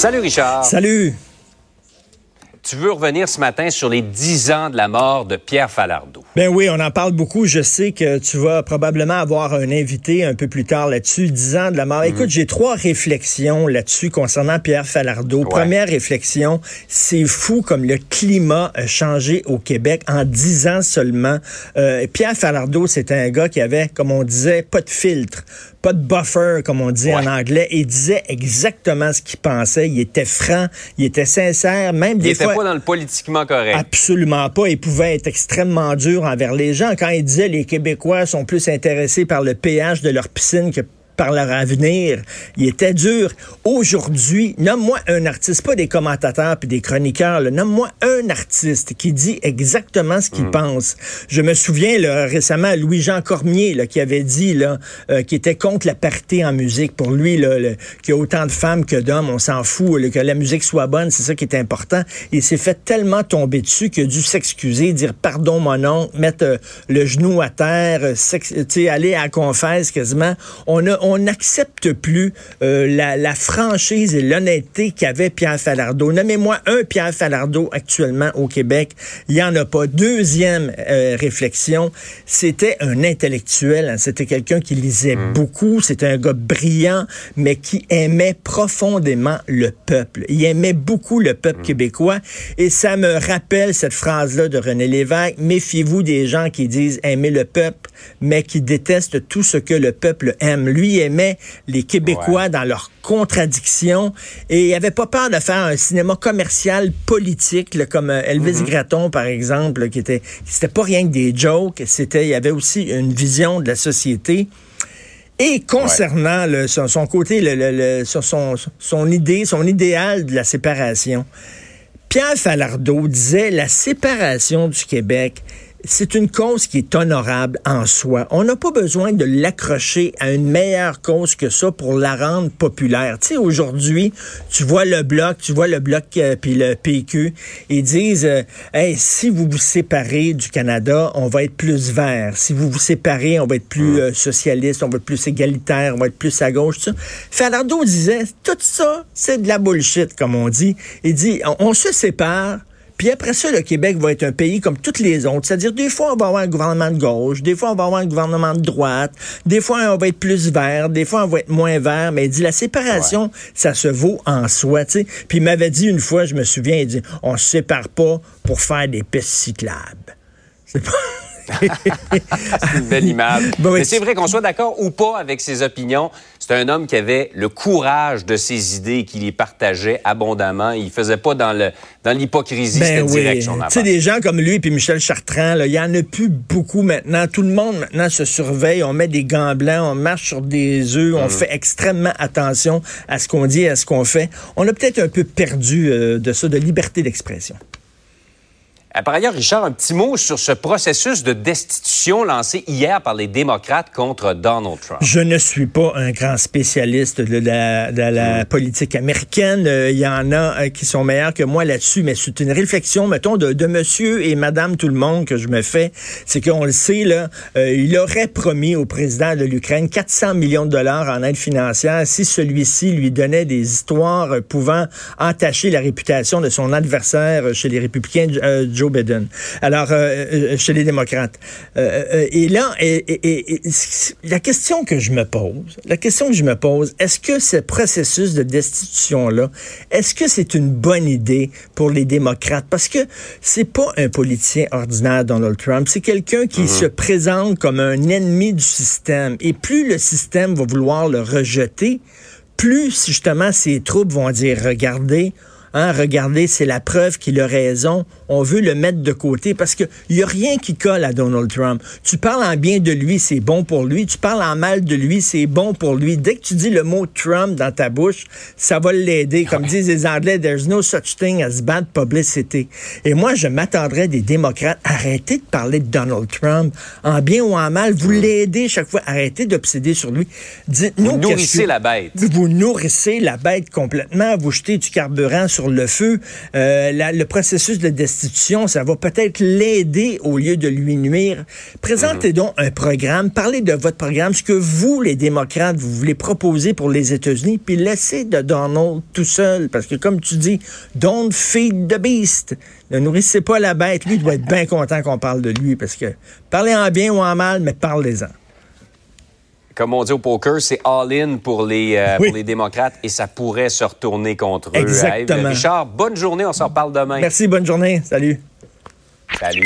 Salut Richard. Salut. Tu veux revenir ce matin sur les dix ans de la mort de Pierre Falardeau. Ben oui, on en parle beaucoup. Je sais que tu vas probablement avoir un invité un peu plus tard là-dessus. Dix ans de la mort. Écoute, j'ai trois réflexions là-dessus concernant Pierre Falardeau. Première réflexion, c'est fou comme le climat a changé au Québec en dix ans seulement. Euh, Pierre Falardeau, c'est un gars qui avait, comme on disait, pas de filtre pas de buffer, comme on dit en anglais. Il disait exactement ce qu'il pensait. Il était franc, il était sincère, même il des fois... Il pas dans le politiquement correct. Absolument pas. Il pouvait être extrêmement dur envers les gens. Quand il disait les Québécois sont plus intéressés par le péage de leur piscine que par leur avenir. Il était dur. Aujourd'hui, nomme-moi un artiste, pas des commentateurs puis des chroniqueurs, nomme-moi un artiste qui dit exactement ce qu'il hmm. pense. Je me souviens là, récemment Louis-Jean Cormier là, qui avait dit là, euh, qui était contre la parité en musique. Pour lui, qu'il y a autant de femmes que d'hommes, on s'en fout. que la musique soit bonne, c'est ça qui est important. Il s'est fait tellement tomber dessus qu'il a dû s'excuser, dire pardon mon nom, mettre euh, le genou à terre, euh, aller à la confesse quasiment. On a, on n'accepte plus euh, la, franchise et l'honnêteté qu'avait Pierre Falardeau. Nommez-moi un Pierre Falardeau actuellement au Québec. Il n'y en a pas. Deuxième euh, réflexion, c'était un intellectuel. Hein. C'était quelqu'un qui lisait mmh. beaucoup. C'était un gars brillant, mais qui aimait profondément le peuple. Il aimait beaucoup le peuple mmh. québécois. Et ça me rappelle cette phrase-là de René Lévesque. Méfiez-vous des gens qui disent aimer le peuple, mais qui détestent tout ce que le peuple aime. Lui, aimait les Québécois dans leurs contradictions et il avait pas peur de faire un cinéma commercial politique comme euh, Elvis mm Gratton par exemple qui était c'était pas rien que des jokes, c'était il y avait aussi une vision de la société. Et concernant son, côté, le, son, son idée, son idéal de la séparation, Pierre Falardeau disait la séparation du Québec, c'est une cause qui est honorable en soi. On n'a pas besoin de l'accrocher à une meilleure cause que ça pour la rendre populaire. Tu sais, aujourd'hui, tu vois le bloc, tu vois le bloc euh, puis le PQ, ils disent, euh, hey, si vous vous séparez du Canada, on va être plus vert. Si vous vous séparez, on va être plus euh, socialiste, on va être plus égalitaire, on va être plus à gauche. Tout ça. disait, tout ça, c'est de la bullshit, comme on dit. Il dit, on se sépare puis après ça, le Québec va être un pays comme toutes les autres. C'est-à-dire, des fois, on va avoir un gouvernement de gauche, des fois, on va avoir un gouvernement de droite, des fois, on va être plus vert, des fois, on va être moins vert. Mais il dit, la séparation, ça se vaut en soi, tu sais. Puis il m'avait dit une fois, je me souviens, il dit, on se sépare pas pour faire des pistes cyclables. C'est pas... c'est une belle image. Mais c'est vrai qu'on soit d'accord ou pas avec ses opinions. C'est un homme qui avait le courage de ses idées et qui les partageait abondamment. Il faisait pas dans le dans l'hypocrisie, ben c'était direct Tu sais, des gens comme lui et Michel Chartrand, il y en a plus beaucoup maintenant. Tout le monde maintenant se surveille. On met des gants blancs, on marche sur des œufs, on mm. fait extrêmement attention à ce qu'on dit et à ce qu'on fait. On a peut-être un peu perdu euh, de ça, de liberté d'expression. Euh, par ailleurs, Richard, un petit mot sur ce processus de destitution lancé hier par les démocrates contre Donald Trump. Je ne suis pas un grand spécialiste de la, de la politique américaine. Euh, il y en a euh, qui sont meilleurs que moi là-dessus, mais c'est une réflexion, mettons, de, de, monsieur et madame tout le monde que je me fais. C'est qu'on le sait, là, il aurait promis au président de l'Ukraine 400 millions de dollars en aide financière si celui-ci lui donnait des histoires pouvant entacher la réputation de son adversaire chez les républicains, Joe Biden. Alors, euh, euh, chez les démocrates. Euh, et là, et, la question que je me pose, la question que je me pose, est-ce que ce processus de destitution-là, est-ce que c'est une bonne idée pour les démocrates? Parce que c'est pas un politicien ordinaire, Donald Trump. C'est quelqu'un qui mm-hmm. se présente comme un ennemi du système. Et plus le système va vouloir le rejeter, plus justement ses troupes vont dire, regardez, Hein, regardez, c'est la preuve qu'il a raison. On veut le mettre de côté parce qu'il n'y a rien qui colle à Donald Trump. Tu parles en bien de lui, c'est bon pour lui. Tu parles en mal de lui, c'est bon pour lui. Dès que tu dis le mot Trump dans ta bouche, ça va l'aider. Comme disent les Anglais, there's no such thing as bad publicity. Et moi, je m'attendrais des démocrates, arrêtez de parler de Donald Trump, en bien ou en mal. Vous l'aidez chaque fois. Arrêtez d'obséder sur lui. Dites-nous vous nourrissez la bête. Vous nourrissez la bête complètement. Vous jetez du carburant sur le feu. Euh, le processus de destitution institutions, ça va peut-être l'aider au lieu de lui nuire. Présentez mhm. donc un programme, parlez de votre programme, ce que vous, les démocrates, vous voulez proposer pour les États-Unis, puis laissez de Donald tout seul, parce que comme tu dis, don't feed the beast. Ne nourrissez pas la bête. Lui, il doit être bien content qu'on parle de lui, parce que parlez en bien ou en mal, mais parlez-en comme on dit au poker, c'est all-in pour les, euh, pour les démocrates et ça pourrait se retourner contre eux. Exactement. Richard, bonne journée, on s'en reparle demain. Merci, bonne journée. Salut. Salut.